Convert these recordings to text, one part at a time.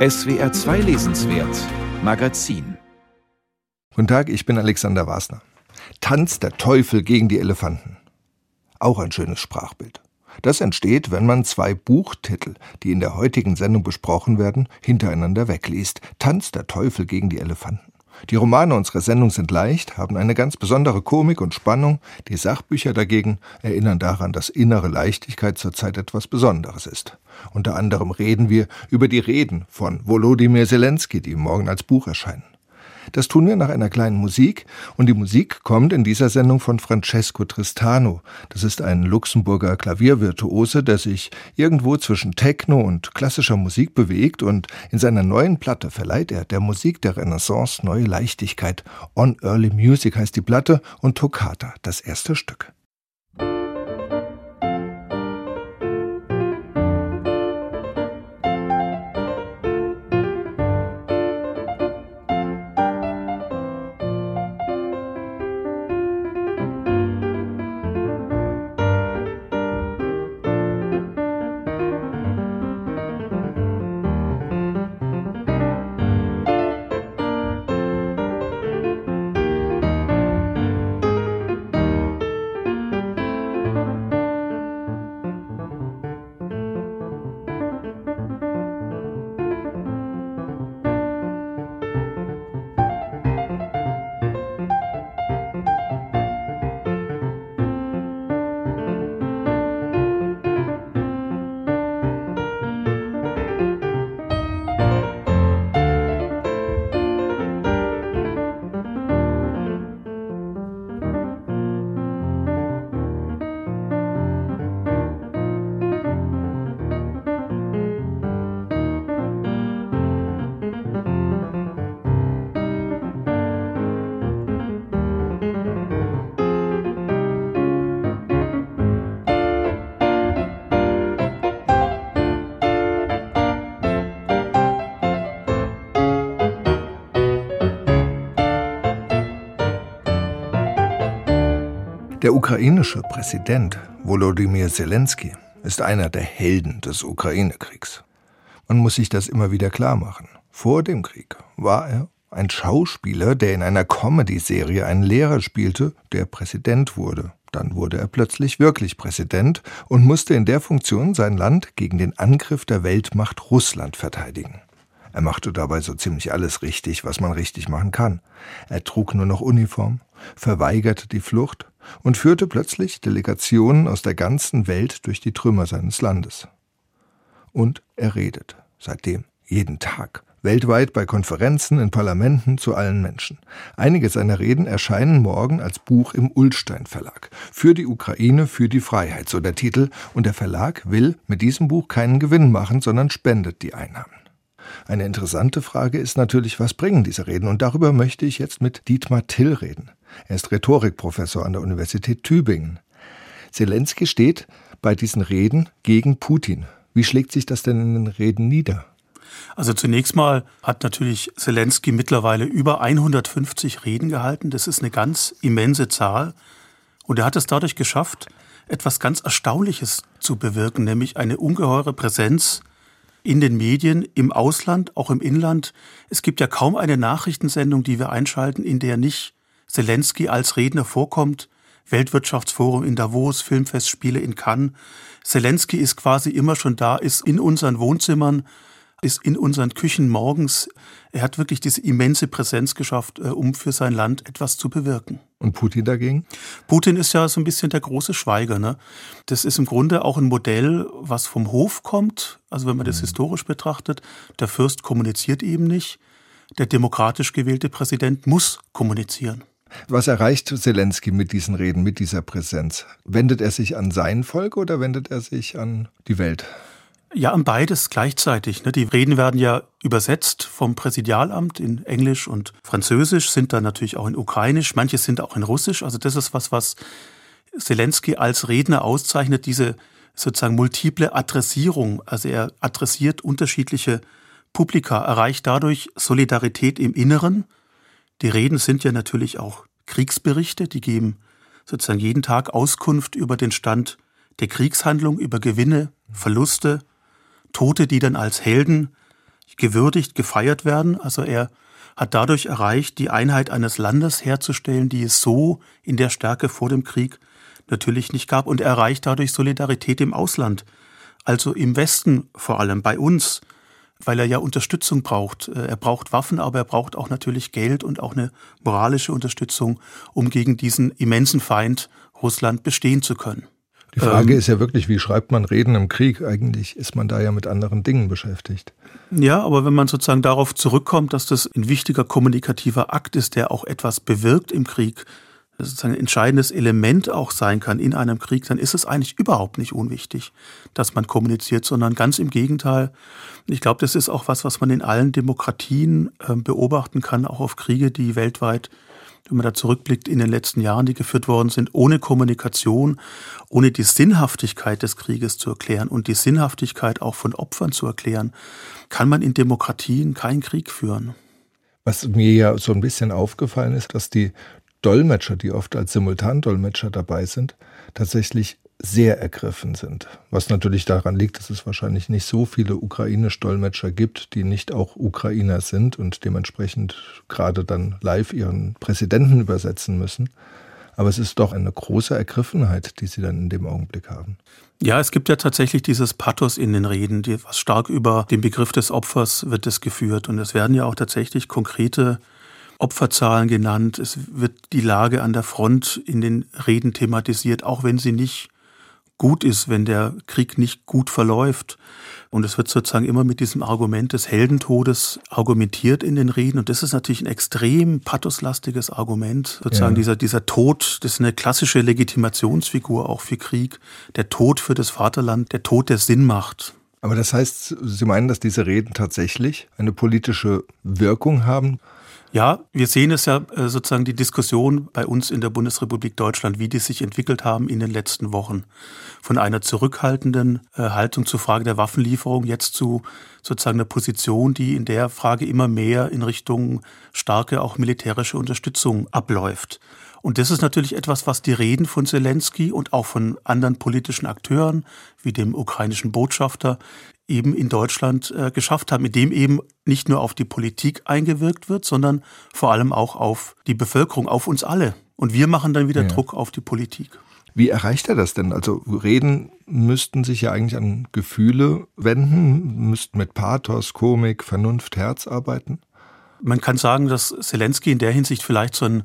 SWR 2 Lesenswert Magazin Guten Tag, ich bin Alexander Wasner. Tanz der Teufel gegen die Elefanten. Auch ein schönes Sprachbild. Das entsteht, wenn man zwei Buchtitel, die in der heutigen Sendung besprochen werden, hintereinander wegliest. Tanz der Teufel gegen die Elefanten. Die Romane unserer Sendung sind leicht, haben eine ganz besondere Komik und Spannung. Die Sachbücher dagegen erinnern daran, dass innere Leichtigkeit zurzeit etwas Besonderes ist. Unter anderem reden wir über die Reden von Volodymyr Zelensky, die morgen als Buch erscheinen. Das tun wir nach einer kleinen Musik und die Musik kommt in dieser Sendung von Francesco Tristano. Das ist ein Luxemburger Klaviervirtuose, der sich irgendwo zwischen Techno und klassischer Musik bewegt und in seiner neuen Platte verleiht er der Musik der Renaissance neue Leichtigkeit. On Early Music heißt die Platte und Toccata das erste Stück. Der ukrainische Präsident Volodymyr Zelensky ist einer der Helden des Ukraine-Kriegs. Man muss sich das immer wieder klar machen. Vor dem Krieg war er ein Schauspieler, der in einer Comedy-Serie einen Lehrer spielte, der Präsident wurde. Dann wurde er plötzlich wirklich Präsident und musste in der Funktion sein Land gegen den Angriff der Weltmacht Russland verteidigen. Er machte dabei so ziemlich alles richtig, was man richtig machen kann. Er trug nur noch Uniform, verweigerte die Flucht und führte plötzlich Delegationen aus der ganzen Welt durch die Trümmer seines Landes. Und er redet seitdem jeden Tag weltweit bei Konferenzen, in Parlamenten zu allen Menschen. Einige seiner Reden erscheinen morgen als Buch im Ullstein Verlag. Für die Ukraine, für die Freiheit, so der Titel, und der Verlag will mit diesem Buch keinen Gewinn machen, sondern spendet die Einnahmen. Eine interessante Frage ist natürlich, was bringen diese Reden? Und darüber möchte ich jetzt mit Dietmar Till reden. Er ist Rhetorikprofessor an der Universität Tübingen. Zelensky steht bei diesen Reden gegen Putin. Wie schlägt sich das denn in den Reden nieder? Also zunächst mal hat natürlich Zelensky mittlerweile über 150 Reden gehalten. Das ist eine ganz immense Zahl. Und er hat es dadurch geschafft, etwas ganz Erstaunliches zu bewirken, nämlich eine ungeheure Präsenz in den Medien, im Ausland, auch im Inland. Es gibt ja kaum eine Nachrichtensendung, die wir einschalten, in der nicht Zelensky als Redner vorkommt. Weltwirtschaftsforum in Davos, Filmfestspiele in Cannes. Zelensky ist quasi immer schon da, ist in unseren Wohnzimmern, ist in unseren Küchen morgens. Er hat wirklich diese immense Präsenz geschafft, äh, um für sein Land etwas zu bewirken. Und Putin dagegen? Putin ist ja so ein bisschen der große Schweiger. Ne? Das ist im Grunde auch ein Modell, was vom Hof kommt. Also wenn man das mhm. historisch betrachtet, der Fürst kommuniziert eben nicht. Der demokratisch gewählte Präsident muss kommunizieren. Was erreicht Zelensky mit diesen Reden, mit dieser Präsenz? Wendet er sich an sein Volk oder wendet er sich an die Welt? Ja, an beides gleichzeitig. Ne? Die Reden werden ja übersetzt vom Präsidialamt in Englisch und Französisch, sind dann natürlich auch in Ukrainisch, manche sind auch in Russisch. Also das ist was, was Zelensky als Redner auszeichnet, diese sozusagen multiple Adressierung. Also er adressiert unterschiedliche Publika, erreicht dadurch Solidarität im Inneren. Die Reden sind ja natürlich auch Kriegsberichte, die geben sozusagen jeden Tag Auskunft über den Stand der Kriegshandlung, über Gewinne, Verluste, Tote, die dann als Helden gewürdigt, gefeiert werden. Also er hat dadurch erreicht, die Einheit eines Landes herzustellen, die es so in der Stärke vor dem Krieg natürlich nicht gab. Und er erreicht dadurch Solidarität im Ausland, also im Westen vor allem, bei uns, weil er ja Unterstützung braucht. Äh, er braucht Waffen, aber er braucht auch natürlich Geld und auch eine moralische Unterstützung, um gegen diesen immensen Feind Russland bestehen zu können. Die Frage ähm, ist ja wirklich, wie schreibt man Reden im Krieg? Eigentlich ist man da ja mit anderen Dingen beschäftigt. Ja, aber wenn man sozusagen darauf zurückkommt, dass das ein wichtiger kommunikativer Akt ist, der auch etwas bewirkt im Krieg, sozusagen ein entscheidendes Element auch sein kann in einem Krieg, dann ist es eigentlich überhaupt nicht unwichtig, dass man kommuniziert, sondern ganz im Gegenteil. Ich glaube, das ist auch was, was man in allen Demokratien äh, beobachten kann, auch auf Kriege, die weltweit wenn man da zurückblickt in den letzten Jahren, die geführt worden sind, ohne Kommunikation, ohne die Sinnhaftigkeit des Krieges zu erklären und die Sinnhaftigkeit auch von Opfern zu erklären, kann man in Demokratien keinen Krieg führen. Was mir ja so ein bisschen aufgefallen ist, dass die Dolmetscher, die oft als Simultandolmetscher dabei sind, tatsächlich sehr ergriffen sind. Was natürlich daran liegt, dass es wahrscheinlich nicht so viele ukrainisch-Dolmetscher gibt, die nicht auch Ukrainer sind und dementsprechend gerade dann live ihren Präsidenten übersetzen müssen. Aber es ist doch eine große Ergriffenheit, die sie dann in dem Augenblick haben. Ja, es gibt ja tatsächlich dieses Pathos in den Reden, die, was stark über den Begriff des Opfers wird es geführt. Und es werden ja auch tatsächlich konkrete Opferzahlen genannt. Es wird die Lage an der Front in den Reden thematisiert, auch wenn sie nicht gut ist, wenn der Krieg nicht gut verläuft. Und es wird sozusagen immer mit diesem Argument des Heldentodes argumentiert in den Reden. Und das ist natürlich ein extrem pathoslastiges Argument. Sozusagen ja. dieser, dieser Tod, das ist eine klassische Legitimationsfigur auch für Krieg. Der Tod für das Vaterland, der Tod, der Sinn macht. Aber das heißt, Sie meinen, dass diese Reden tatsächlich eine politische Wirkung haben? Ja, wir sehen es ja äh, sozusagen die Diskussion bei uns in der Bundesrepublik Deutschland, wie die sich entwickelt haben in den letzten Wochen. Von einer zurückhaltenden äh, Haltung zur Frage der Waffenlieferung jetzt zu sozusagen einer Position, die in der Frage immer mehr in Richtung starke auch militärische Unterstützung abläuft. Und das ist natürlich etwas, was die Reden von Zelensky und auch von anderen politischen Akteuren, wie dem ukrainischen Botschafter, eben in Deutschland äh, geschafft haben, mit dem eben nicht nur auf die Politik eingewirkt wird, sondern vor allem auch auf die Bevölkerung, auf uns alle. Und wir machen dann wieder ja. Druck auf die Politik. Wie erreicht er das denn? Also Reden müssten sich ja eigentlich an Gefühle wenden, müssten mit Pathos, Komik, Vernunft, Herz arbeiten. Man kann sagen, dass Zelensky in der Hinsicht vielleicht so ein,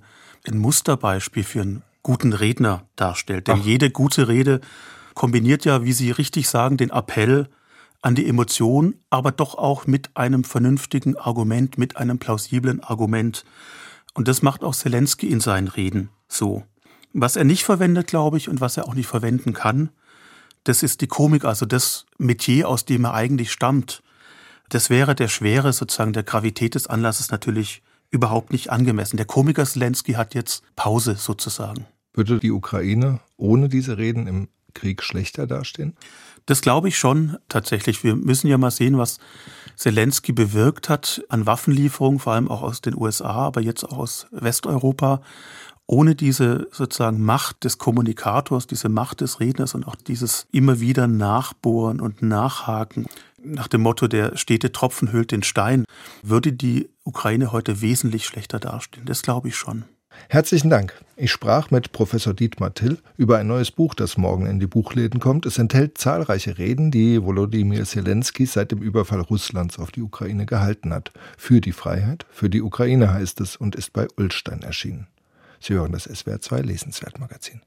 ein Musterbeispiel für einen guten Redner darstellt. Denn Ach. jede gute Rede kombiniert ja, wie Sie richtig sagen, den Appell an die Emotion, aber doch auch mit einem vernünftigen Argument, mit einem plausiblen Argument. Und das macht auch Zelensky in seinen Reden so. Was er nicht verwendet, glaube ich, und was er auch nicht verwenden kann, das ist die Komik, also das Metier, aus dem er eigentlich stammt. Das wäre der Schwere, sozusagen der Gravität des Anlasses natürlich überhaupt nicht angemessen. Der Komiker Zelensky hat jetzt Pause sozusagen. Würde die Ukraine ohne diese Reden im Krieg schlechter dastehen? Das glaube ich schon tatsächlich. Wir müssen ja mal sehen, was Zelensky bewirkt hat an Waffenlieferungen, vor allem auch aus den USA, aber jetzt auch aus Westeuropa. Ohne diese sozusagen Macht des Kommunikators, diese Macht des Redners und auch dieses immer wieder Nachbohren und Nachhaken nach dem Motto, der stete Tropfen hüllt den Stein, würde die Ukraine heute wesentlich schlechter dastehen. Das glaube ich schon. Herzlichen Dank. Ich sprach mit Professor Dietmar Till über ein neues Buch, das morgen in die Buchläden kommt. Es enthält zahlreiche Reden, die Volodymyr Zelensky seit dem Überfall Russlands auf die Ukraine gehalten hat. Für die Freiheit, für die Ukraine heißt es und ist bei Ulstein erschienen. Sie hören das SWR 2 Lesenswertmagazin.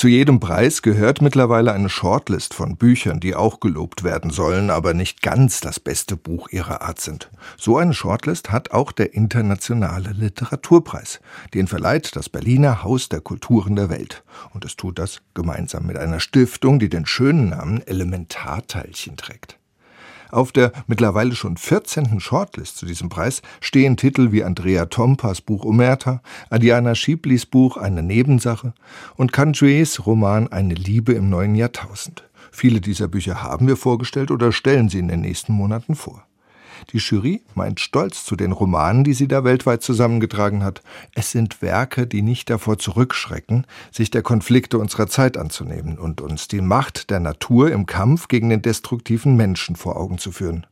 Zu jedem Preis gehört mittlerweile eine Shortlist von Büchern, die auch gelobt werden sollen, aber nicht ganz das beste Buch ihrer Art sind. So eine Shortlist hat auch der Internationale Literaturpreis. Den verleiht das Berliner Haus der Kulturen der Welt. Und es tut das gemeinsam mit einer Stiftung, die den schönen Namen Elementarteilchen trägt. Auf der mittlerweile schon 14. Shortlist zu diesem Preis stehen Titel wie Andrea Tompas Buch Omerta, Adiana Schieblis Buch Eine Nebensache und Canjues Roman Eine Liebe im neuen Jahrtausend. Viele dieser Bücher haben wir vorgestellt oder stellen sie in den nächsten Monaten vor. Die Jury meint stolz zu den Romanen, die sie da weltweit zusammengetragen hat. Es sind Werke, die nicht davor zurückschrecken, sich der Konflikte unserer Zeit anzunehmen und uns die Macht der Natur im Kampf gegen den destruktiven Menschen vor Augen zu führen.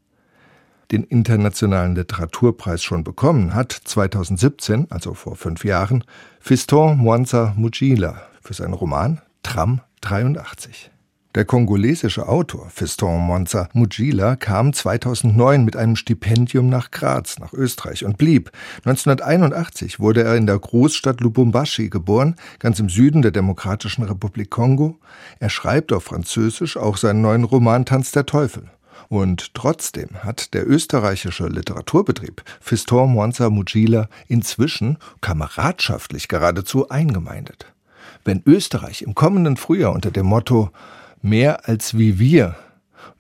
Den Internationalen Literaturpreis schon bekommen hat 2017, also vor fünf Jahren, Fiston Mwanza Mujila für seinen Roman Tram 83. Der kongolesische Autor Fiston Monza Mujila kam 2009 mit einem Stipendium nach Graz, nach Österreich und blieb. 1981 wurde er in der Großstadt Lubumbashi geboren, ganz im Süden der Demokratischen Republik Kongo. Er schreibt auf Französisch auch seinen neuen Roman Tanz der Teufel. Und trotzdem hat der österreichische Literaturbetrieb Fiston Monza Mujila inzwischen kameradschaftlich geradezu eingemeindet. Wenn Österreich im kommenden Frühjahr unter dem Motto mehr als wie wir,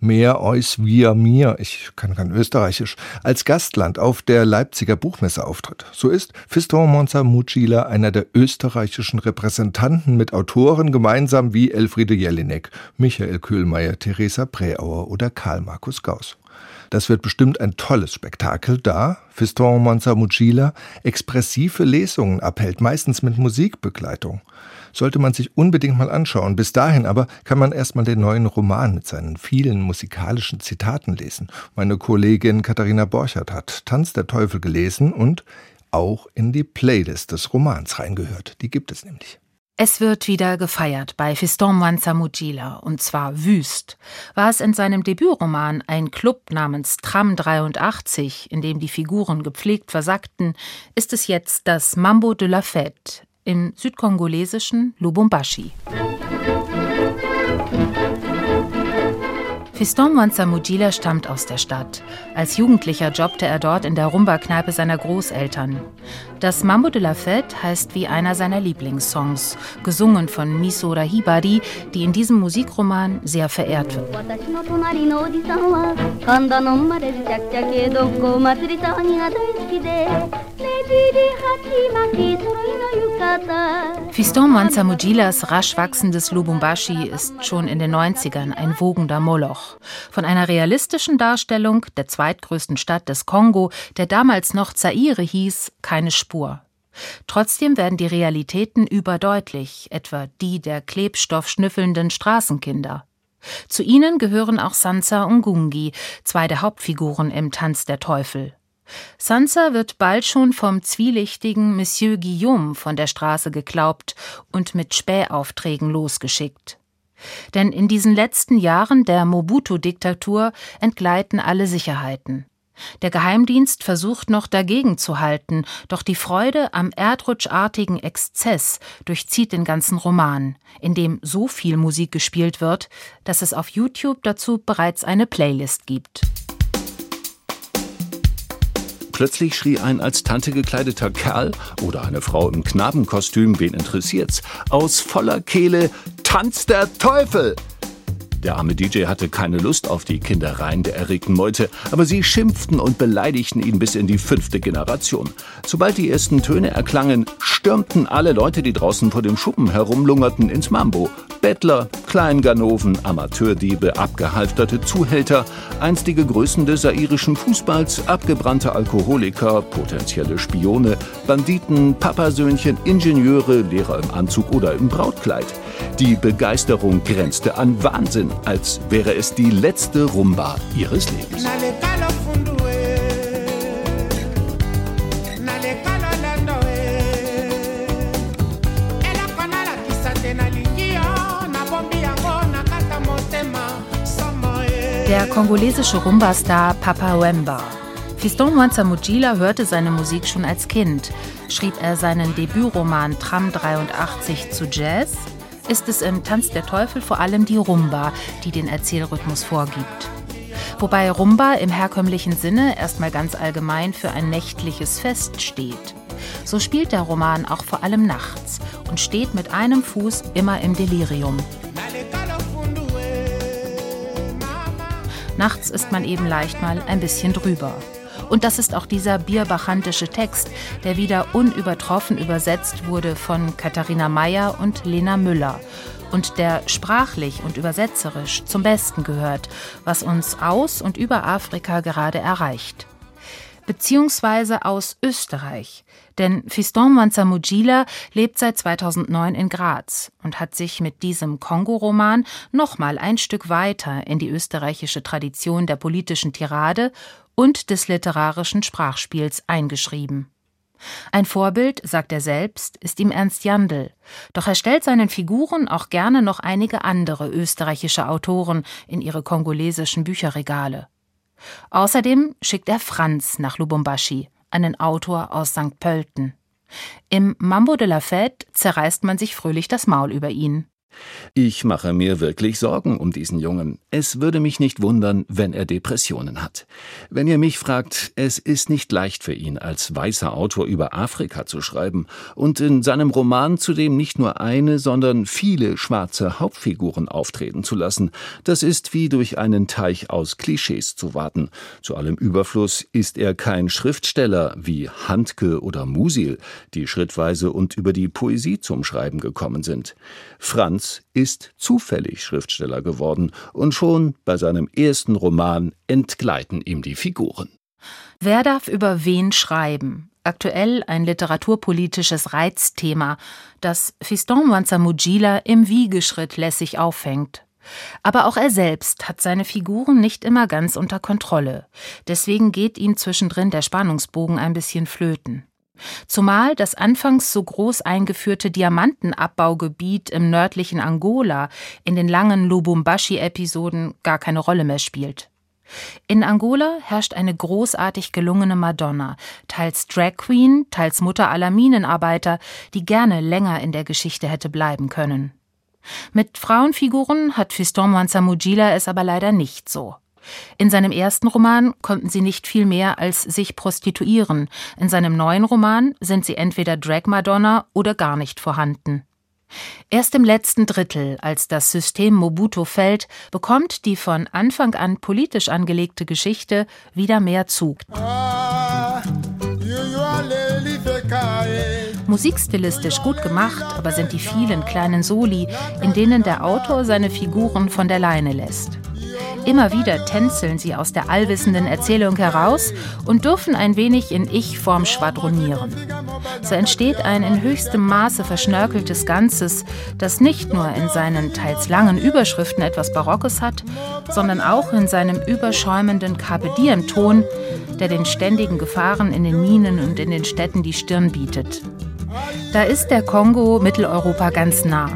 mehr eus wir mir, ich kann kein Österreichisch, als Gastland auf der Leipziger Buchmesse auftritt. So ist Fiston Monza Mucila einer der österreichischen Repräsentanten mit Autoren gemeinsam wie Elfriede Jelinek, Michael Köhlmeier, Theresa Präauer oder Karl Markus Gauss. Das wird bestimmt ein tolles Spektakel, da Fiston Monza Mucila expressive Lesungen abhält, meistens mit Musikbegleitung sollte man sich unbedingt mal anschauen. Bis dahin aber kann man erstmal den neuen Roman mit seinen vielen musikalischen Zitaten lesen. Meine Kollegin Katharina Borchert hat Tanz der Teufel gelesen und auch in die Playlist des Romans reingehört. Die gibt es nämlich. Es wird wieder gefeiert bei Fiston Mwanza Mujila, und zwar wüst. War es in seinem Debütroman ein Club namens Tram 83, in dem die Figuren gepflegt versackten, ist es jetzt das Mambo de la Fête, im südkongolesischen Lubumbashi. Fiston Mujila stammt aus der Stadt. Als Jugendlicher jobbte er dort in der Rumba-Kneipe seiner Großeltern. Das Mambo de la Fête heißt wie einer seiner Lieblingssongs, gesungen von Misora Hibari, die in diesem Musikroman sehr verehrt wird. Fiston Mansa Mujilas rasch wachsendes Lubumbashi ist schon in den 90ern ein wogender Moloch. Von einer realistischen Darstellung der zweitgrößten Stadt des Kongo, der damals noch Zaire hieß, keine Spur. Trotzdem werden die Realitäten überdeutlich, etwa die der klebstoffschnüffelnden Straßenkinder. Zu ihnen gehören auch Sansa und Gungi, zwei der Hauptfiguren im Tanz der Teufel. Sansa wird bald schon vom zwielichtigen Monsieur Guillaume von der Straße geklaubt und mit Spähaufträgen losgeschickt. Denn in diesen letzten Jahren der Mobutu-Diktatur entgleiten alle Sicherheiten. Der Geheimdienst versucht noch dagegen zu halten, doch die Freude am erdrutschartigen Exzess durchzieht den ganzen Roman, in dem so viel Musik gespielt wird, dass es auf YouTube dazu bereits eine Playlist gibt. Plötzlich schrie ein als Tante gekleideter Kerl oder eine Frau im Knabenkostüm, wen interessiert's, aus voller Kehle Tanz der Teufel! Der arme DJ hatte keine Lust auf die Kindereien der erregten Meute, aber sie schimpften und beleidigten ihn bis in die fünfte Generation. Sobald die ersten Töne erklangen, stürmten alle Leute, die draußen vor dem Schuppen herumlungerten, ins Mambo. Bettler, Kleinganoven, Amateurdiebe, abgehalfterte Zuhälter, einstige Größen des sairischen Fußballs, abgebrannte Alkoholiker, potenzielle Spione, Banditen, Papasöhnchen, Ingenieure, Lehrer im Anzug oder im Brautkleid. Die Begeisterung grenzte an Wahnsinn, als wäre es die letzte Rumba ihres Lebens. Der kongolesische Rumba-Star Papa Wemba. Fiston Mwanza Mujila hörte seine Musik schon als Kind. Schrieb er seinen Debütroman Tram 83 zu Jazz? Ist es im Tanz der Teufel vor allem die Rumba, die den Erzählrhythmus vorgibt. Wobei Rumba im herkömmlichen Sinne erstmal ganz allgemein für ein nächtliches Fest steht. So spielt der Roman auch vor allem nachts und steht mit einem Fuß immer im Delirium. Nachts ist man eben leicht mal ein bisschen drüber. Und das ist auch dieser bierbachantische Text, der wieder unübertroffen übersetzt wurde von Katharina Mayer und Lena Müller und der sprachlich und übersetzerisch zum Besten gehört, was uns aus und über Afrika gerade erreicht. Beziehungsweise aus Österreich, denn Fiston Manzamujila lebt seit 2009 in Graz und hat sich mit diesem Kongo-Roman nochmal ein Stück weiter in die österreichische Tradition der politischen Tirade und des literarischen Sprachspiels eingeschrieben. Ein Vorbild, sagt er selbst, ist ihm Ernst Jandl. Doch er stellt seinen Figuren auch gerne noch einige andere österreichische Autoren in ihre kongolesischen Bücherregale. Außerdem schickt er Franz nach Lubumbashi, einen Autor aus St. Pölten. Im Mambo de la Fête zerreißt man sich fröhlich das Maul über ihn. Ich mache mir wirklich Sorgen um diesen Jungen. Es würde mich nicht wundern, wenn er Depressionen hat. Wenn ihr mich fragt, es ist nicht leicht für ihn, als weißer Autor über Afrika zu schreiben und in seinem Roman zudem nicht nur eine, sondern viele schwarze Hauptfiguren auftreten zu lassen. Das ist wie durch einen Teich aus Klischees zu warten. Zu allem Überfluss ist er kein Schriftsteller wie Handke oder Musil, die schrittweise und über die Poesie zum Schreiben gekommen sind. Franz ist zufällig Schriftsteller geworden und schon bei seinem ersten Roman entgleiten ihm die Figuren. Wer darf über wen schreiben? Aktuell ein literaturpolitisches Reizthema, das Fiston Wanzamujila im Wiegeschritt lässig auffängt. Aber auch er selbst hat seine Figuren nicht immer ganz unter Kontrolle. Deswegen geht ihm zwischendrin der Spannungsbogen ein bisschen flöten. Zumal das anfangs so groß eingeführte Diamantenabbaugebiet im nördlichen Angola in den langen Lubumbashi-Episoden gar keine Rolle mehr spielt. In Angola herrscht eine großartig gelungene Madonna, teils Drag Queen, teils Mutter aller Minenarbeiter, die gerne länger in der Geschichte hätte bleiben können. Mit Frauenfiguren hat Fiston Mwanza-Mujila es aber leider nicht so. In seinem ersten Roman konnten sie nicht viel mehr als sich prostituieren. In seinem neuen Roman sind sie entweder Drag Madonna oder gar nicht vorhanden. Erst im letzten Drittel, als das System Mobutu fällt, bekommt die von Anfang an politisch angelegte Geschichte wieder mehr Zug. Musikstilistisch gut gemacht, aber sind die vielen kleinen Soli, in denen der Autor seine Figuren von der Leine lässt. Immer wieder tänzeln sie aus der allwissenden Erzählung heraus und dürfen ein wenig in Ich-Form schwadronieren. So entsteht ein in höchstem Maße verschnörkeltes Ganzes, das nicht nur in seinen teils langen Überschriften etwas Barockes hat, sondern auch in seinem überschäumenden Carpe Diem-Ton, der den ständigen Gefahren in den Minen und in den Städten die Stirn bietet. Da ist der Kongo Mitteleuropa ganz nah.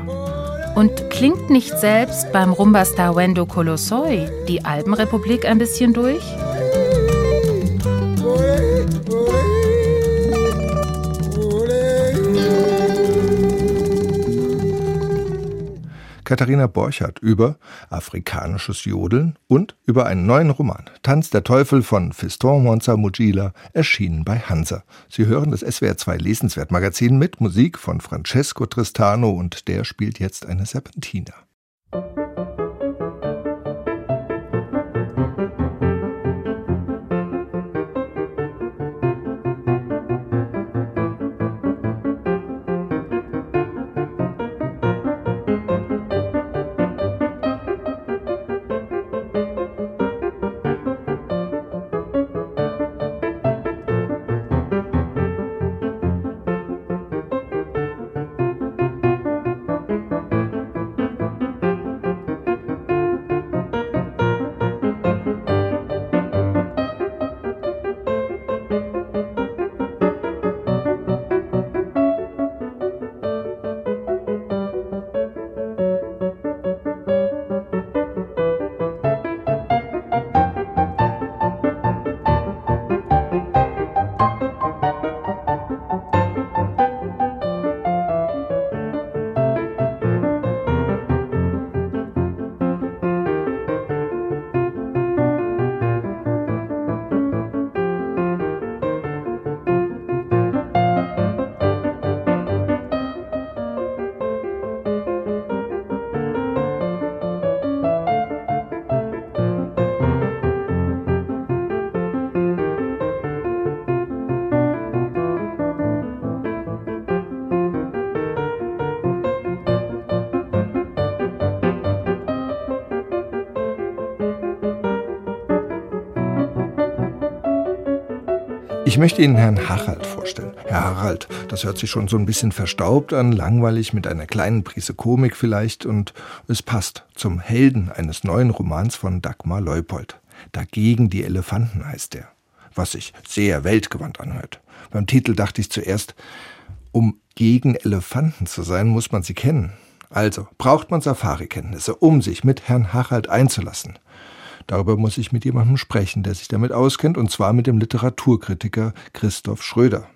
Und klingt nicht selbst beim Rumbastar Wendo Colosoi die Alpenrepublik ein bisschen durch? Katharina Borchardt über afrikanisches Jodeln und über einen neuen Roman, Tanz der Teufel von Fiston Monza Mugila, erschienen bei Hansa. Sie hören das SWR2 Lesenswert-Magazin mit Musik von Francesco Tristano und der spielt jetzt eine Serpentina. Ich möchte Ihnen Herrn Harald vorstellen. Herr Harald, das hört sich schon so ein bisschen verstaubt an, langweilig mit einer kleinen Prise Komik vielleicht und es passt zum Helden eines neuen Romans von Dagmar Leupold. Dagegen die Elefanten heißt er, was sich sehr weltgewandt anhört. Beim Titel dachte ich zuerst, um gegen Elefanten zu sein, muss man sie kennen. Also braucht man Safari-Kenntnisse, um sich mit Herrn Harald einzulassen. Darüber muss ich mit jemandem sprechen, der sich damit auskennt, und zwar mit dem Literaturkritiker Christoph Schröder.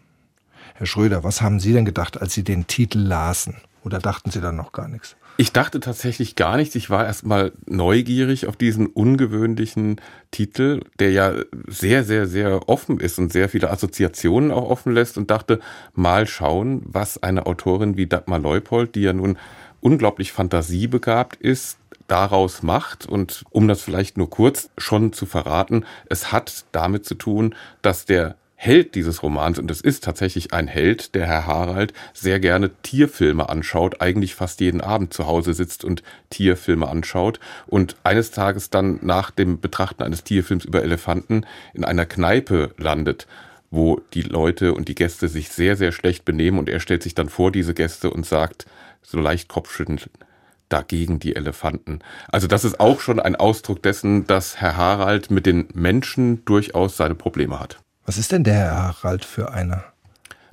Herr Schröder, was haben Sie denn gedacht, als Sie den Titel lasen? Oder dachten Sie dann noch gar nichts? Ich dachte tatsächlich gar nichts. Ich war erstmal neugierig auf diesen ungewöhnlichen Titel, der ja sehr, sehr, sehr offen ist und sehr viele Assoziationen auch offen lässt und dachte, mal schauen, was eine Autorin wie Dagmar Leupold, die ja nun unglaublich fantasiebegabt ist, daraus macht. Und um das vielleicht nur kurz schon zu verraten, es hat damit zu tun, dass der Held dieses Romans, und es ist tatsächlich ein Held, der Herr Harald sehr gerne Tierfilme anschaut, eigentlich fast jeden Abend zu Hause sitzt und Tierfilme anschaut und eines Tages dann nach dem Betrachten eines Tierfilms über Elefanten in einer Kneipe landet wo die Leute und die Gäste sich sehr, sehr schlecht benehmen und er stellt sich dann vor diese Gäste und sagt, so leicht kopfschüttelnd, dagegen die Elefanten. Also das ist auch schon ein Ausdruck dessen, dass Herr Harald mit den Menschen durchaus seine Probleme hat. Was ist denn der Herr Harald für einer?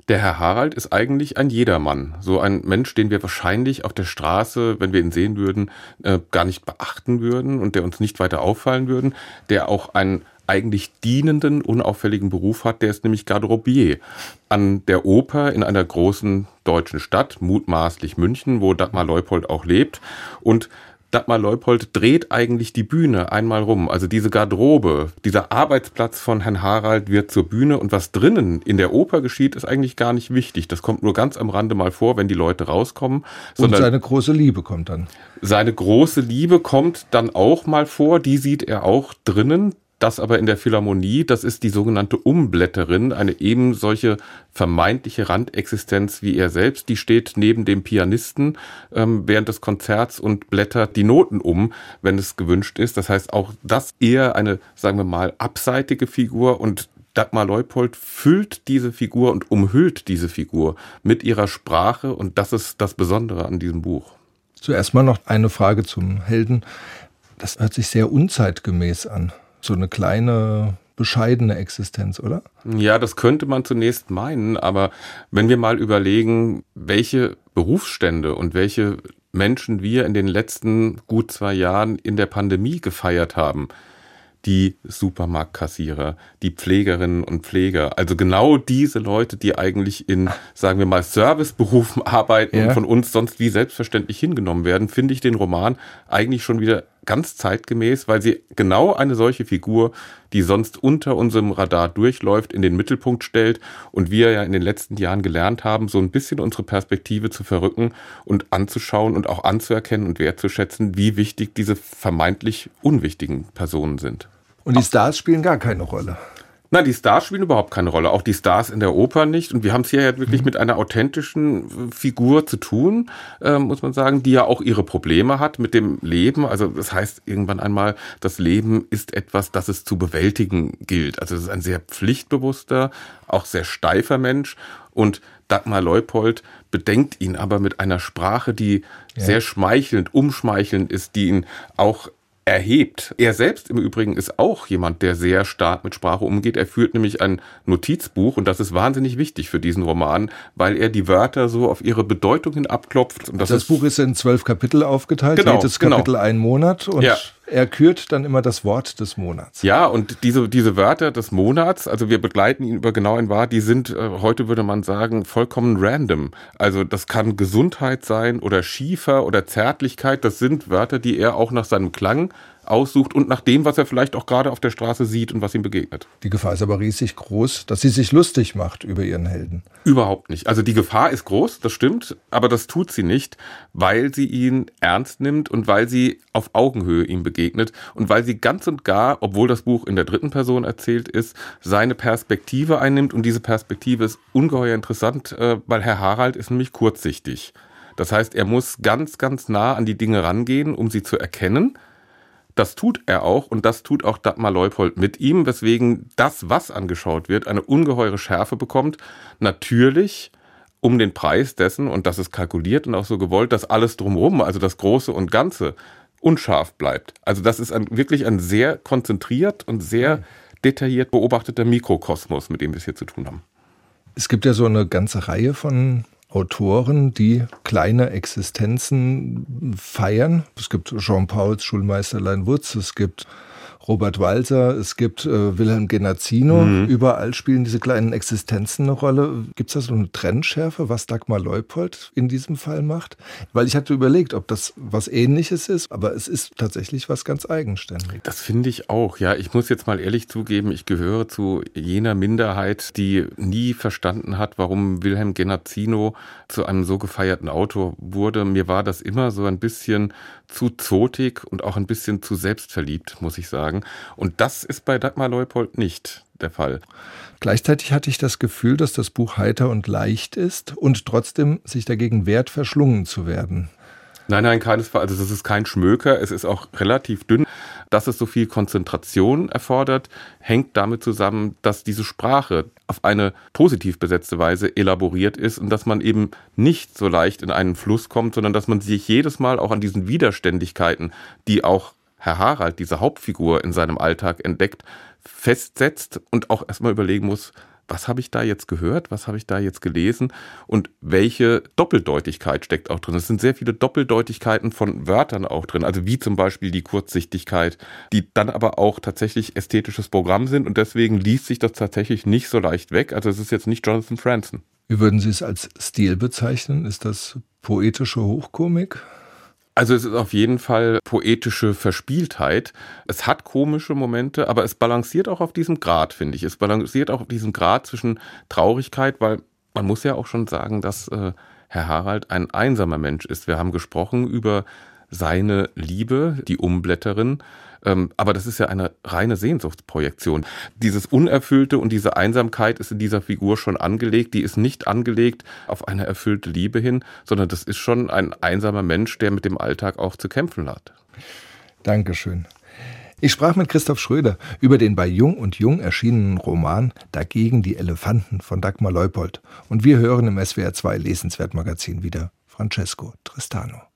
Der Herr Harald ist eigentlich ein Jedermann. So ein Mensch, den wir wahrscheinlich auf der Straße, wenn wir ihn sehen würden, äh, gar nicht beachten würden und der uns nicht weiter auffallen würden, der auch ein eigentlich dienenden, unauffälligen Beruf hat, der ist nämlich Garderobier an der Oper in einer großen deutschen Stadt, mutmaßlich München, wo Dagmar Leupold auch lebt. Und Dagmar Leupold dreht eigentlich die Bühne einmal rum. Also diese Garderobe, dieser Arbeitsplatz von Herrn Harald wird zur Bühne und was drinnen in der Oper geschieht, ist eigentlich gar nicht wichtig. Das kommt nur ganz am Rande mal vor, wenn die Leute rauskommen. Und seine große Liebe kommt dann. Seine große Liebe kommt dann auch mal vor, die sieht er auch drinnen das aber in der Philharmonie, das ist die sogenannte Umblätterin, eine eben solche vermeintliche Randexistenz wie er selbst. Die steht neben dem Pianisten ähm, während des Konzerts und blättert die Noten um, wenn es gewünscht ist. Das heißt auch das eher eine, sagen wir mal, abseitige Figur und Dagmar Leupold füllt diese Figur und umhüllt diese Figur mit ihrer Sprache und das ist das Besondere an diesem Buch. Zuerst mal noch eine Frage zum Helden. Das hört sich sehr unzeitgemäß an so eine kleine bescheidene Existenz, oder? Ja, das könnte man zunächst meinen, aber wenn wir mal überlegen, welche Berufsstände und welche Menschen wir in den letzten gut zwei Jahren in der Pandemie gefeiert haben, die Supermarktkassierer, die Pflegerinnen und Pfleger. Also genau diese Leute, die eigentlich in, sagen wir mal, Serviceberufen arbeiten ja. und von uns sonst wie selbstverständlich hingenommen werden, finde ich den Roman eigentlich schon wieder ganz zeitgemäß, weil sie genau eine solche Figur, die sonst unter unserem Radar durchläuft, in den Mittelpunkt stellt und wir ja in den letzten Jahren gelernt haben, so ein bisschen unsere Perspektive zu verrücken und anzuschauen und auch anzuerkennen und wertzuschätzen, wie wichtig diese vermeintlich unwichtigen Personen sind. Und die Stars spielen gar keine Rolle. Na, die Stars spielen überhaupt keine Rolle. Auch die Stars in der Oper nicht. Und wir haben es hier ja wirklich mhm. mit einer authentischen Figur zu tun, äh, muss man sagen, die ja auch ihre Probleme hat mit dem Leben. Also das heißt irgendwann einmal, das Leben ist etwas, das es zu bewältigen gilt. Also es ist ein sehr pflichtbewusster, auch sehr steifer Mensch. Und Dagmar Leupold bedenkt ihn aber mit einer Sprache, die ja. sehr schmeichelnd, umschmeichelnd ist, die ihn auch erhebt. Er selbst im Übrigen ist auch jemand, der sehr stark mit Sprache umgeht. Er führt nämlich ein Notizbuch und das ist wahnsinnig wichtig für diesen Roman, weil er die Wörter so auf ihre Bedeutung hin abklopft. Und das, das Buch ist in zwölf Kapitel aufgeteilt, genau, jedes genau. Kapitel genau. ein Monat und ja. Er kürt dann immer das Wort des Monats. Ja, und diese, diese Wörter des Monats, also wir begleiten ihn über genau ein Wort, die sind, äh, heute würde man sagen, vollkommen random. Also das kann Gesundheit sein oder Schiefer oder Zärtlichkeit. Das sind Wörter, die er auch nach seinem Klang aussucht und nach dem, was er vielleicht auch gerade auf der Straße sieht und was ihm begegnet. Die Gefahr ist aber riesig groß, dass sie sich lustig macht über ihren Helden. Überhaupt nicht. Also die Gefahr ist groß, das stimmt, aber das tut sie nicht, weil sie ihn ernst nimmt und weil sie auf Augenhöhe ihm begegnet und weil sie ganz und gar, obwohl das Buch in der dritten Person erzählt ist, seine Perspektive einnimmt und diese Perspektive ist ungeheuer interessant, äh, weil Herr Harald ist nämlich kurzsichtig. Das heißt, er muss ganz, ganz nah an die Dinge rangehen, um sie zu erkennen Das tut er auch und das tut auch Dagmar Leupold mit ihm, weswegen das, was angeschaut wird, eine ungeheure Schärfe bekommt. Natürlich um den Preis dessen, und das ist kalkuliert und auch so gewollt, dass alles drumherum, also das Große und Ganze, unscharf bleibt. Also das ist ein, wirklich ein sehr konzentriert und sehr detailliert beobachteter Mikrokosmos, mit dem wir es hier zu tun haben. Es gibt ja so eine ganze Reihe von Autoren, die kleine Existenzen feiern. Es gibt Jean-Pauls Schulmeisterlein Wutz, es gibt Robert Walser, es gibt äh, Wilhelm Genazzino. Mhm. Überall spielen diese kleinen Existenzen eine Rolle. Gibt es da so eine Trennschärfe, was Dagmar Leupold in diesem Fall macht? Weil ich hatte überlegt, ob das was Ähnliches ist, aber es ist tatsächlich was ganz Eigenständiges. Das finde ich auch. Ja, ich muss jetzt mal ehrlich zugeben, ich gehöre zu jener Minderheit, die nie verstanden hat, warum Wilhelm Genazzino zu einem so gefeierten Autor wurde. Mir war das immer so ein bisschen zu zotig und auch ein bisschen zu selbstverliebt, muss ich sagen. Und das ist bei Dagmar Leupold nicht der Fall. Gleichzeitig hatte ich das Gefühl, dass das Buch heiter und leicht ist und trotzdem sich dagegen wehrt, verschlungen zu werden. Nein, nein, keinesfalls. Also das ist kein Schmöker. Es ist auch relativ dünn. Dass es so viel Konzentration erfordert, hängt damit zusammen, dass diese Sprache auf eine positiv besetzte Weise elaboriert ist und dass man eben nicht so leicht in einen Fluss kommt, sondern dass man sich jedes Mal auch an diesen Widerständigkeiten, die auch Herr Harald, diese Hauptfigur in seinem Alltag entdeckt, festsetzt und auch erstmal überlegen muss, was habe ich da jetzt gehört, was habe ich da jetzt gelesen und welche Doppeldeutigkeit steckt auch drin. Es sind sehr viele Doppeldeutigkeiten von Wörtern auch drin, also wie zum Beispiel die Kurzsichtigkeit, die dann aber auch tatsächlich ästhetisches Programm sind und deswegen liest sich das tatsächlich nicht so leicht weg. Also es ist jetzt nicht Jonathan Franzen. Wie würden Sie es als Stil bezeichnen? Ist das poetische Hochkomik? Also es ist auf jeden Fall poetische Verspieltheit. Es hat komische Momente, aber es balanciert auch auf diesem Grad, finde ich. Es balanciert auch auf diesem Grad zwischen Traurigkeit, weil man muss ja auch schon sagen, dass äh, Herr Harald ein einsamer Mensch ist. Wir haben gesprochen über seine Liebe, die Umblätterin. Ähm, aber das ist ja eine reine Sehnsuchtsprojektion. Dieses Unerfüllte und diese Einsamkeit ist in dieser Figur schon angelegt. Die ist nicht angelegt auf eine erfüllte Liebe hin, sondern das ist schon ein einsamer Mensch, der mit dem Alltag auch zu kämpfen hat. Dankeschön. Ich sprach mit Christoph Schröder über den bei Jung und Jung erschienenen Roman Dagegen die Elefanten von Dagmar Leupold. Und wir hören im SWR 2 Lesenswertmagazin wieder Francesco Tristano.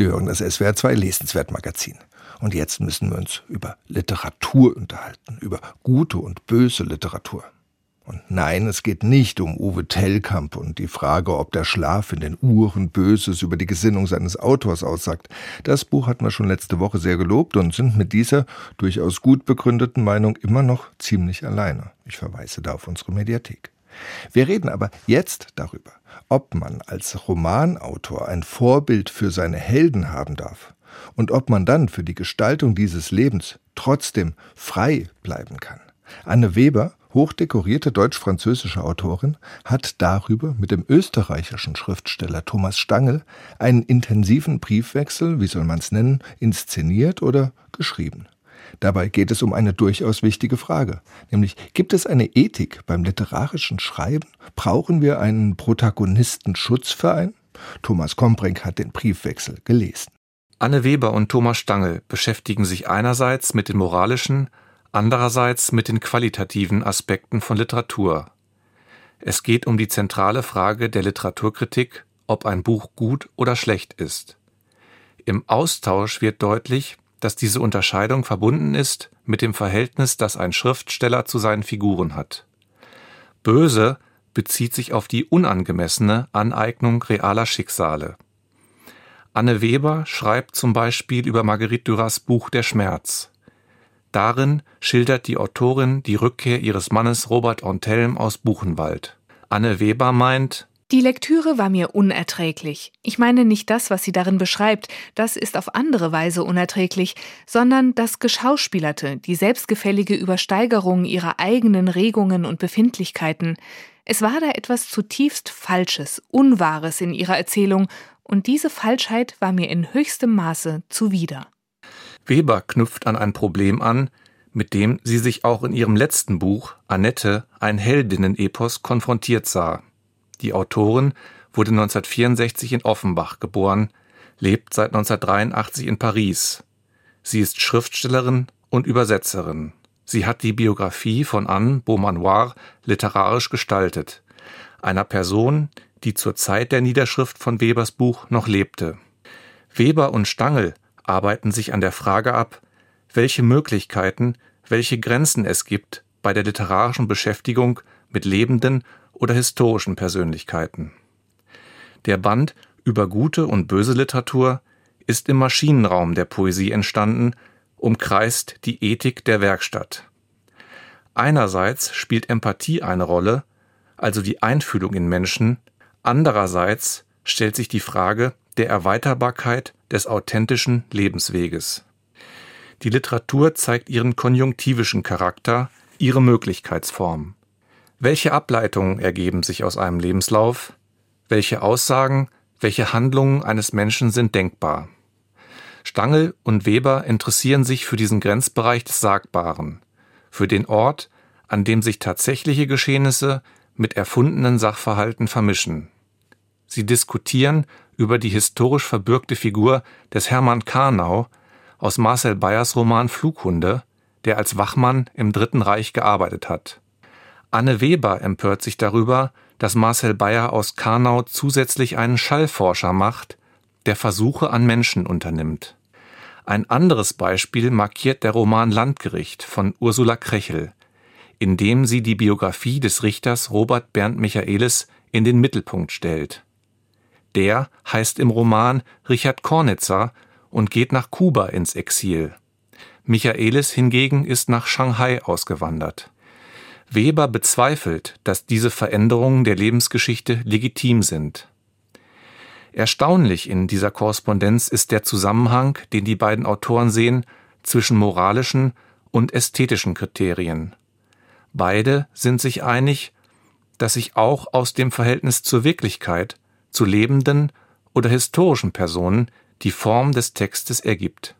Sie hören das SWR 2 Lesenswertmagazin. Und jetzt müssen wir uns über Literatur unterhalten, über gute und böse Literatur. Und nein, es geht nicht um Uwe Tellkamp und die Frage, ob der Schlaf in den Uhren Böses über die Gesinnung seines Autors aussagt. Das Buch hatten wir schon letzte Woche sehr gelobt und sind mit dieser durchaus gut begründeten Meinung immer noch ziemlich alleine. Ich verweise da auf unsere Mediathek. Wir reden aber jetzt darüber, ob man als Romanautor ein Vorbild für seine Helden haben darf und ob man dann für die Gestaltung dieses Lebens trotzdem frei bleiben kann. Anne Weber, hochdekorierte deutsch-französische Autorin, hat darüber mit dem österreichischen Schriftsteller Thomas Stangl einen intensiven Briefwechsel, wie soll man es nennen, inszeniert oder geschrieben. Dabei geht es um eine durchaus wichtige Frage, nämlich gibt es eine Ethik beim literarischen Schreiben? Brauchen wir einen Protagonistenschutzverein? Thomas Kombrink hat den Briefwechsel gelesen. Anne Weber und Thomas Stangl beschäftigen sich einerseits mit den moralischen, andererseits mit den qualitativen Aspekten von Literatur. Es geht um die zentrale Frage der Literaturkritik, ob ein Buch gut oder schlecht ist. Im Austausch wird deutlich, dass diese Unterscheidung verbunden ist mit dem Verhältnis, das ein Schriftsteller zu seinen Figuren hat. Böse bezieht sich auf die unangemessene Aneignung realer Schicksale. Anne Weber schreibt zum Beispiel über Marguerite Duras Buch Der Schmerz. Darin schildert die Autorin die Rückkehr ihres Mannes Robert Antelm aus Buchenwald. Anne Weber meint, die Lektüre war mir unerträglich. Ich meine nicht das, was sie darin beschreibt, das ist auf andere Weise unerträglich, sondern das Geschauspielerte, die selbstgefällige Übersteigerung ihrer eigenen Regungen und Befindlichkeiten. Es war da etwas zutiefst Falsches, Unwahres in ihrer Erzählung und diese Falschheit war mir in höchstem Maße zuwider. Weber knüpft an ein Problem an, mit dem sie sich auch in ihrem letzten Buch Annette, ein Heldinnen-Epos, konfrontiert sah. Die Autorin wurde 1964 in Offenbach geboren, lebt seit 1983 in Paris. Sie ist Schriftstellerin und Übersetzerin. Sie hat die Biografie von Anne Beaumanoir literarisch gestaltet, einer Person, die zur Zeit der Niederschrift von Webers Buch noch lebte. Weber und Stangl arbeiten sich an der Frage ab, welche Möglichkeiten, welche Grenzen es gibt bei der literarischen Beschäftigung mit lebenden oder historischen Persönlichkeiten. Der Band über gute und böse Literatur ist im Maschinenraum der Poesie entstanden, umkreist die Ethik der Werkstatt. Einerseits spielt Empathie eine Rolle, also die Einfühlung in Menschen, Andererseits stellt sich die Frage der Erweiterbarkeit des authentischen Lebensweges. Die Literatur zeigt ihren konjunktivischen Charakter, ihre Möglichkeitsform. Welche Ableitungen ergeben sich aus einem Lebenslauf? Welche Aussagen, welche Handlungen eines Menschen sind denkbar? Stangl und Weber interessieren sich für diesen Grenzbereich des Sagbaren, für den Ort, an dem sich tatsächliche Geschehnisse mit erfundenen Sachverhalten vermischen. Sie diskutieren über die historisch verbürgte Figur des Hermann Karnau aus Marcel Bayers Roman Flughunde, der als Wachmann im Dritten Reich gearbeitet hat. Anne Weber empört sich darüber, dass Marcel Bayer aus Karnau zusätzlich einen Schallforscher macht, der Versuche an Menschen unternimmt. Ein anderes Beispiel markiert der Roman Landgericht von Ursula Krechel, indem sie die Biografie des Richters Robert Bernd Michaelis in den Mittelpunkt stellt. Der heißt im Roman Richard Kornitzer und geht nach Kuba ins Exil. Michaelis hingegen ist nach Shanghai ausgewandert. Weber bezweifelt, dass diese Veränderungen der Lebensgeschichte legitim sind. Erstaunlich in dieser Korrespondenz ist der Zusammenhang, den die beiden Autoren sehen, zwischen moralischen und ästhetischen Kriterien. Beide sind sich einig, dass sich auch aus dem Verhältnis zur Wirklichkeit, zu lebenden oder historischen Personen die Form des Textes ergibt.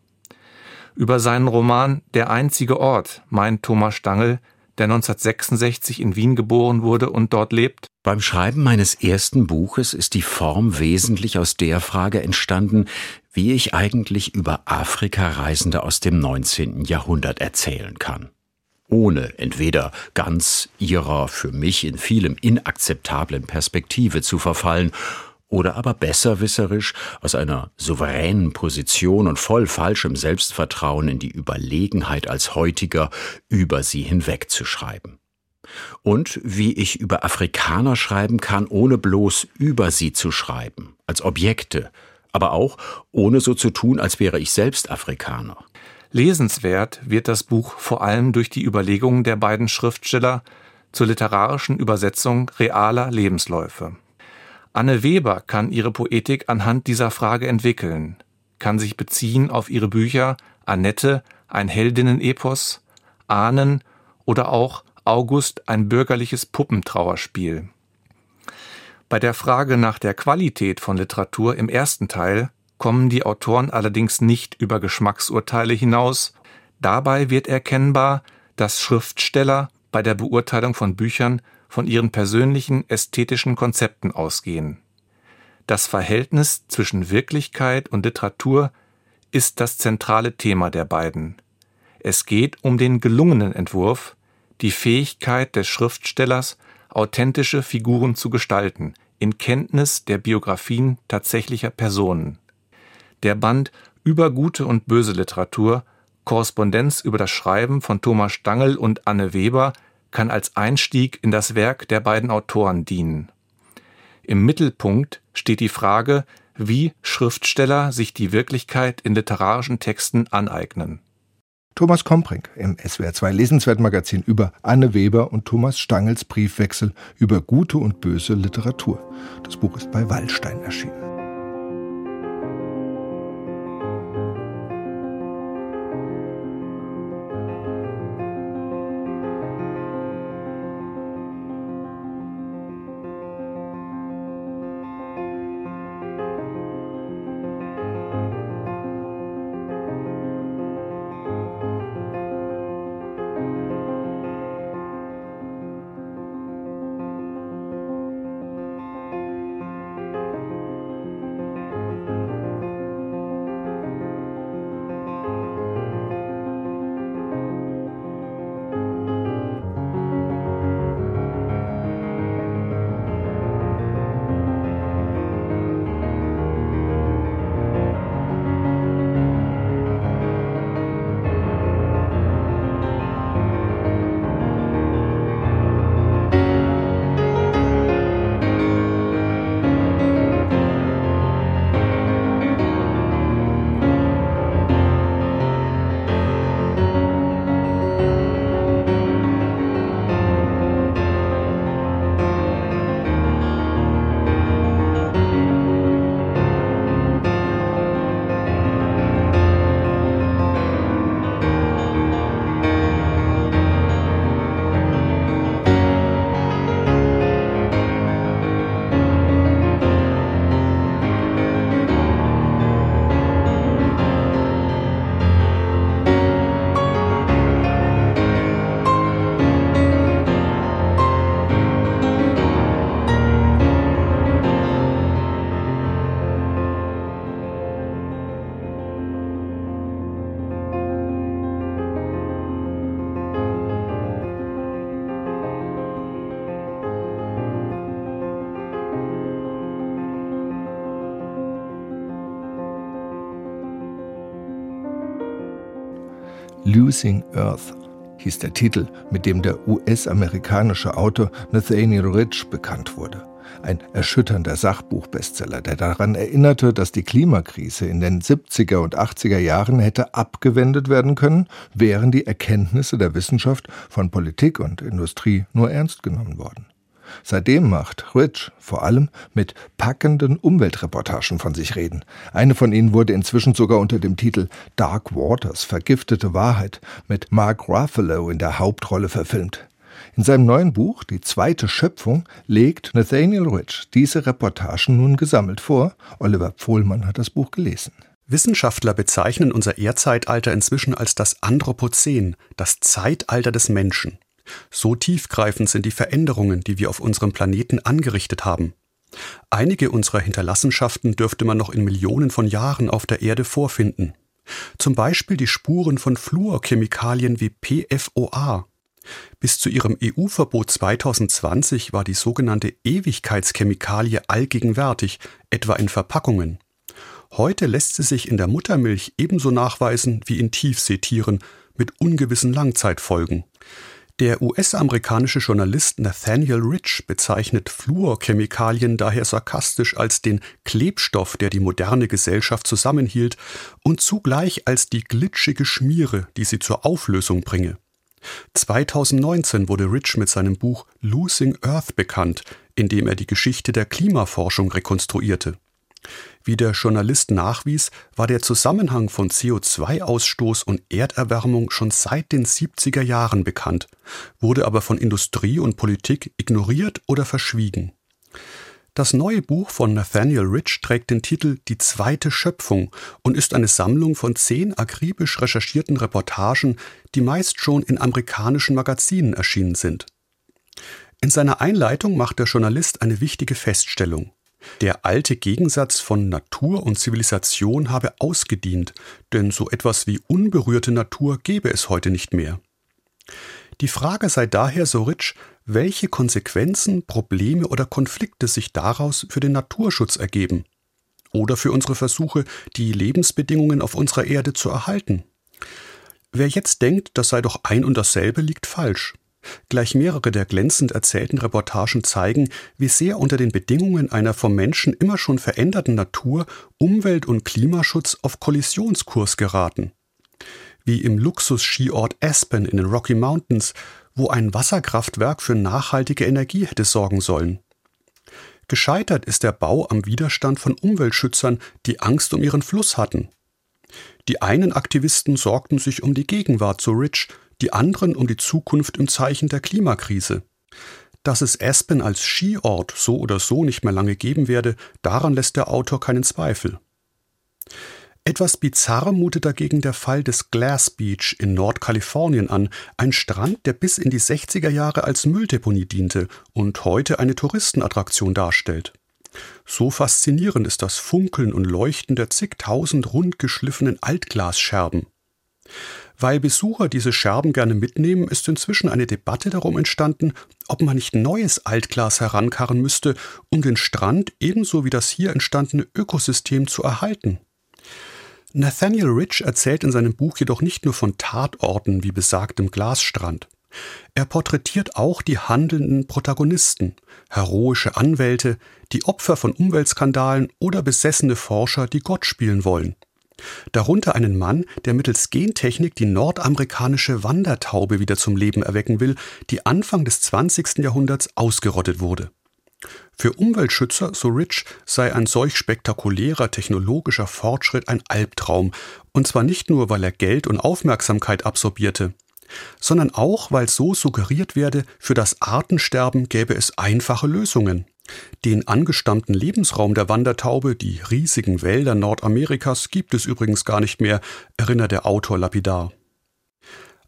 Über seinen Roman Der einzige Ort meint Thomas Stangl, der 1966 in Wien geboren wurde und dort lebt. Beim Schreiben meines ersten Buches ist die Form wesentlich aus der Frage entstanden, wie ich eigentlich über Afrika-Reisende aus dem 19. Jahrhundert erzählen kann ohne entweder ganz ihrer für mich in vielem inakzeptablen Perspektive zu verfallen oder aber besserwisserisch aus einer souveränen Position und voll falschem Selbstvertrauen in die Überlegenheit als heutiger über sie hinwegzuschreiben. Und wie ich über Afrikaner schreiben kann, ohne bloß über sie zu schreiben, als Objekte, aber auch ohne so zu tun, als wäre ich selbst Afrikaner. Lesenswert wird das Buch vor allem durch die Überlegungen der beiden Schriftsteller zur literarischen Übersetzung realer Lebensläufe. Anne Weber kann ihre Poetik anhand dieser Frage entwickeln, kann sich beziehen auf ihre Bücher Annette, ein Heldinnen-Epos, Ahnen oder auch August, ein bürgerliches Puppentrauerspiel. Bei der Frage nach der Qualität von Literatur im ersten Teil kommen die Autoren allerdings nicht über Geschmacksurteile hinaus. Dabei wird erkennbar, dass Schriftsteller bei der Beurteilung von Büchern von ihren persönlichen ästhetischen Konzepten ausgehen. Das Verhältnis zwischen Wirklichkeit und Literatur ist das zentrale Thema der beiden. Es geht um den gelungenen Entwurf, die Fähigkeit des Schriftstellers, authentische Figuren zu gestalten, in Kenntnis der Biografien tatsächlicher Personen. Der Band Über gute und böse Literatur Korrespondenz über das Schreiben von Thomas Stangl und Anne Weber kann als Einstieg in das Werk der beiden Autoren dienen. Im Mittelpunkt steht die Frage, wie Schriftsteller sich die Wirklichkeit in literarischen Texten aneignen. Thomas Komprink im SWR2 Lesenswertmagazin über Anne Weber und Thomas Stangels Briefwechsel über gute und böse Literatur. Das Buch ist bei Wallstein erschienen. Losing Earth hieß der Titel, mit dem der US-amerikanische Autor Nathaniel Rich bekannt wurde. Ein erschütternder Sachbuchbestseller, der daran erinnerte, dass die Klimakrise in den 70er und 80er Jahren hätte abgewendet werden können, wären die Erkenntnisse der Wissenschaft von Politik und Industrie nur ernst genommen worden. Seitdem macht Rich vor allem mit packenden Umweltreportagen von sich reden. Eine von ihnen wurde inzwischen sogar unter dem Titel Dark Waters, vergiftete Wahrheit, mit Mark Ruffalo in der Hauptrolle verfilmt. In seinem neuen Buch Die zweite Schöpfung legt Nathaniel Rich diese Reportagen nun gesammelt vor. Oliver Pfohlmann hat das Buch gelesen. Wissenschaftler bezeichnen unser Erdzeitalter inzwischen als das Anthropozän, das Zeitalter des Menschen. So tiefgreifend sind die Veränderungen, die wir auf unserem Planeten angerichtet haben. Einige unserer Hinterlassenschaften dürfte man noch in Millionen von Jahren auf der Erde vorfinden. Zum Beispiel die Spuren von Fluorchemikalien wie PFOA. Bis zu ihrem EU-Verbot 2020 war die sogenannte Ewigkeitschemikalie allgegenwärtig, etwa in Verpackungen. Heute lässt sie sich in der Muttermilch ebenso nachweisen wie in Tiefseetieren mit ungewissen Langzeitfolgen. Der US-amerikanische Journalist Nathaniel Rich bezeichnet Fluorchemikalien daher sarkastisch als den Klebstoff, der die moderne Gesellschaft zusammenhielt, und zugleich als die glitschige Schmiere, die sie zur Auflösung bringe. 2019 wurde Rich mit seinem Buch Losing Earth bekannt, in dem er die Geschichte der Klimaforschung rekonstruierte. Wie der Journalist nachwies, war der Zusammenhang von CO2-Ausstoß und Erderwärmung schon seit den 70er Jahren bekannt, wurde aber von Industrie und Politik ignoriert oder verschwiegen. Das neue Buch von Nathaniel Rich trägt den Titel Die zweite Schöpfung und ist eine Sammlung von zehn akribisch recherchierten Reportagen, die meist schon in amerikanischen Magazinen erschienen sind. In seiner Einleitung macht der Journalist eine wichtige Feststellung. Der alte Gegensatz von Natur und Zivilisation habe ausgedient, denn so etwas wie unberührte Natur gäbe es heute nicht mehr. Die Frage sei daher, so Rich, welche Konsequenzen, Probleme oder Konflikte sich daraus für den Naturschutz ergeben oder für unsere Versuche, die Lebensbedingungen auf unserer Erde zu erhalten. Wer jetzt denkt, das sei doch ein und dasselbe, liegt falsch. Gleich mehrere der glänzend erzählten Reportagen zeigen, wie sehr unter den Bedingungen einer vom Menschen immer schon veränderten Natur Umwelt- und Klimaschutz auf Kollisionskurs geraten. Wie im Luxus-Skiort Aspen in den Rocky Mountains, wo ein Wasserkraftwerk für nachhaltige Energie hätte sorgen sollen. Gescheitert ist der Bau am Widerstand von Umweltschützern, die Angst um ihren Fluss hatten. Die einen Aktivisten sorgten sich um die Gegenwart so Rich, die anderen um die Zukunft im Zeichen der Klimakrise. Dass es Aspen als Skiort so oder so nicht mehr lange geben werde, daran lässt der Autor keinen Zweifel. Etwas bizarr mutet dagegen der Fall des Glass Beach in Nordkalifornien an, ein Strand, der bis in die 60er Jahre als Mülldeponie diente und heute eine Touristenattraktion darstellt. So faszinierend ist das Funkeln und Leuchten der zigtausend rund geschliffenen Altglasscherben. Weil Besucher diese Scherben gerne mitnehmen, ist inzwischen eine Debatte darum entstanden, ob man nicht neues Altglas herankarren müsste, um den Strand ebenso wie das hier entstandene Ökosystem zu erhalten. Nathaniel Rich erzählt in seinem Buch jedoch nicht nur von Tatorten wie besagtem Glasstrand. Er porträtiert auch die handelnden Protagonisten, heroische Anwälte, die Opfer von Umweltskandalen oder besessene Forscher, die Gott spielen wollen. Darunter einen Mann, der mittels Gentechnik die nordamerikanische Wandertaube wieder zum Leben erwecken will, die Anfang des 20. Jahrhunderts ausgerottet wurde. Für Umweltschützer, so Rich, sei ein solch spektakulärer technologischer Fortschritt ein Albtraum, und zwar nicht nur, weil er Geld und Aufmerksamkeit absorbierte, sondern auch, weil so suggeriert werde, für das Artensterben gäbe es einfache Lösungen. Den angestammten Lebensraum der Wandertaube, die riesigen Wälder Nordamerikas, gibt es übrigens gar nicht mehr, erinnert der Autor lapidar.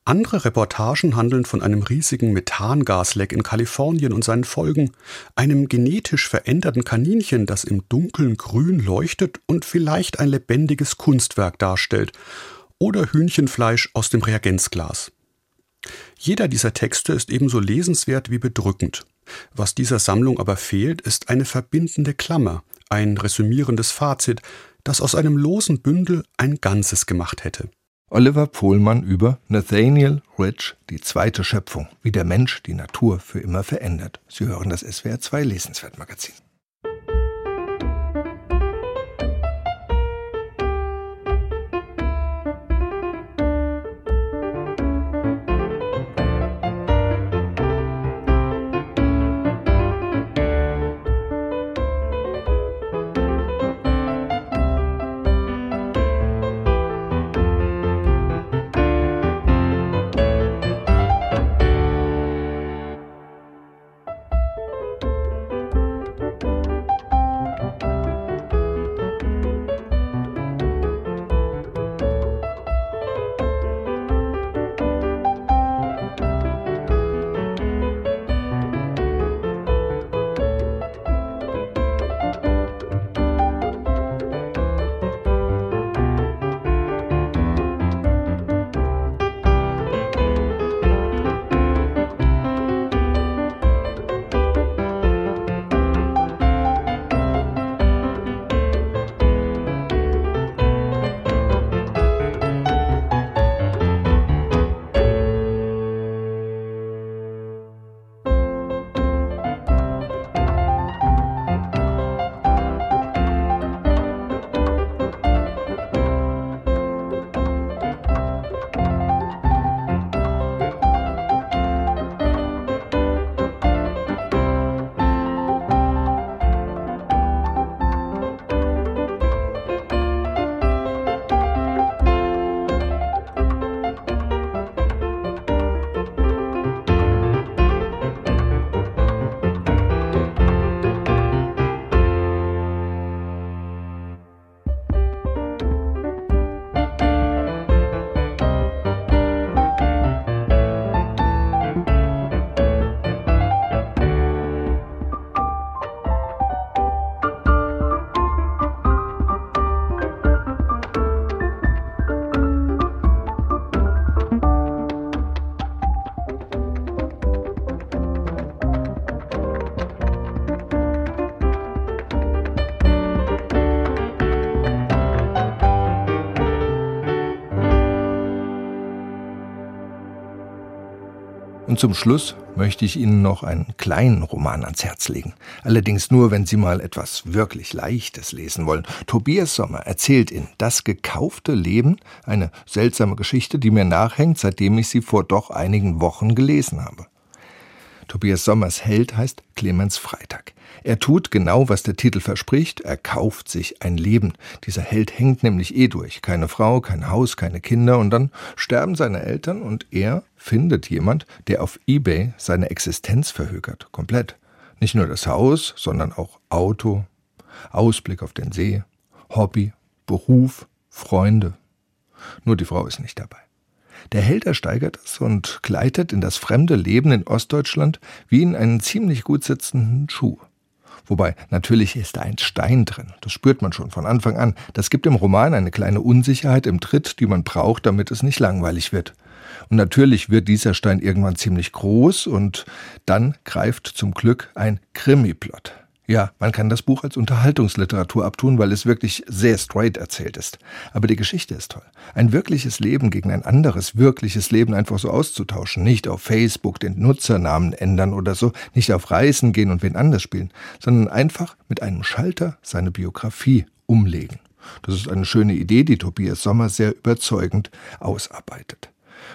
Andere Reportagen handeln von einem riesigen Methangasleck in Kalifornien und seinen Folgen, einem genetisch veränderten Kaninchen, das im Dunkeln grün leuchtet und vielleicht ein lebendiges Kunstwerk darstellt, oder Hühnchenfleisch aus dem Reagenzglas. Jeder dieser Texte ist ebenso lesenswert wie bedrückend. Was dieser Sammlung aber fehlt, ist eine verbindende Klammer, ein resümierendes Fazit, das aus einem losen Bündel ein Ganzes gemacht hätte. Oliver Pohlmann über Nathaniel Rich, die zweite Schöpfung, wie der Mensch die Natur für immer verändert. Sie hören das SWR 2 zum Schluss möchte ich Ihnen noch einen kleinen Roman ans Herz legen. Allerdings nur, wenn Sie mal etwas wirklich Leichtes lesen wollen. Tobias Sommer erzählt in Das gekaufte Leben eine seltsame Geschichte, die mir nachhängt, seitdem ich sie vor doch einigen Wochen gelesen habe. Tobias Sommers Held heißt Clemens Freitag. Er tut genau, was der Titel verspricht, er kauft sich ein Leben. Dieser Held hängt nämlich eh durch. Keine Frau, kein Haus, keine Kinder und dann sterben seine Eltern und er findet jemand, der auf Ebay seine Existenz verhökert. Komplett. Nicht nur das Haus, sondern auch Auto, Ausblick auf den See, Hobby, Beruf, Freunde. Nur die Frau ist nicht dabei. Der Held ersteigert es und gleitet in das fremde Leben in Ostdeutschland wie in einen ziemlich gut sitzenden Schuh. Wobei, natürlich ist da ein Stein drin. Das spürt man schon von Anfang an. Das gibt im Roman eine kleine Unsicherheit im Tritt, die man braucht, damit es nicht langweilig wird. Und natürlich wird dieser Stein irgendwann ziemlich groß und dann greift zum Glück ein Krimi-Plot. Ja, man kann das Buch als Unterhaltungsliteratur abtun, weil es wirklich sehr straight erzählt ist. Aber die Geschichte ist toll. Ein wirkliches Leben gegen ein anderes wirkliches Leben einfach so auszutauschen. Nicht auf Facebook den Nutzernamen ändern oder so, nicht auf Reisen gehen und wen anders spielen, sondern einfach mit einem Schalter seine Biografie umlegen. Das ist eine schöne Idee, die Tobias Sommer sehr überzeugend ausarbeitet.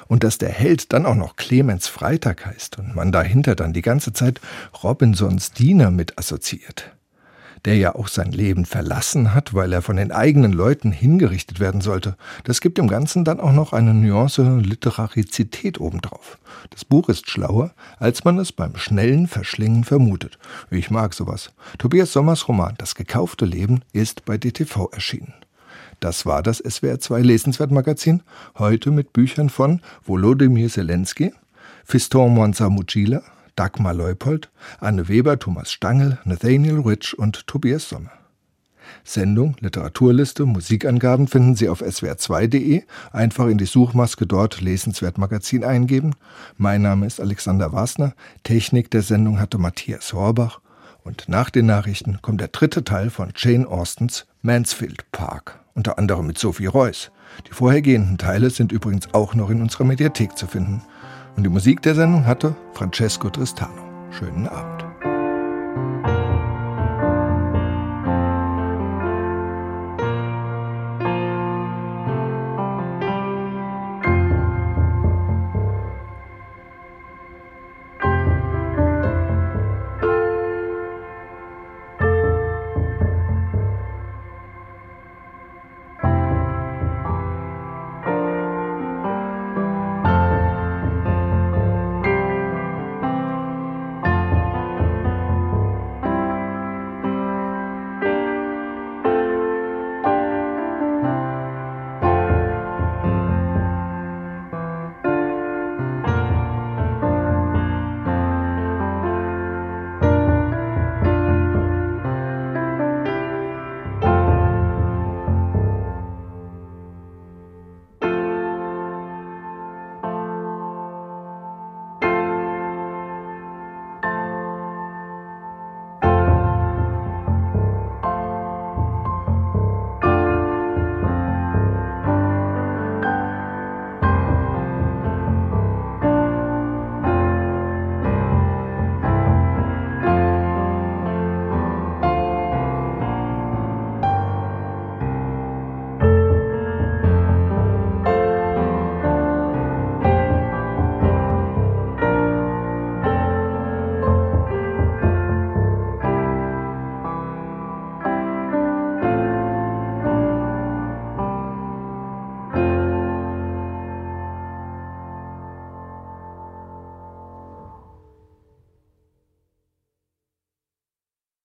Und dass der Held dann auch noch Clemens Freitag heißt und man dahinter dann die ganze Zeit Robinsons Diener mit assoziiert, der ja auch sein Leben verlassen hat, weil er von den eigenen Leuten hingerichtet werden sollte, das gibt dem Ganzen dann auch noch eine Nuance Literarizität obendrauf. Das Buch ist schlauer, als man es beim schnellen Verschlingen vermutet. Ich mag sowas. Tobias Sommers Roman Das gekaufte Leben ist bei DTV erschienen. Das war das SWR2 Lesenswert-Magazin, heute mit Büchern von Volodymyr Zelensky, Fiston Monza-Mucila, Dagmar Leupold, Anne Weber, Thomas Stangl, Nathaniel Rich und Tobias Sommer. Sendung, Literaturliste, Musikangaben finden Sie auf swr2.de. Einfach in die Suchmaske dort Lesenswert-Magazin eingeben. Mein Name ist Alexander Wasner. Technik der Sendung hatte Matthias Horbach. Und nach den Nachrichten kommt der dritte Teil von Jane Austens Mansfield Park unter anderem mit Sophie Reuss. Die vorhergehenden Teile sind übrigens auch noch in unserer Mediathek zu finden. Und die Musik der Sendung hatte Francesco Tristano. Schönen Abend.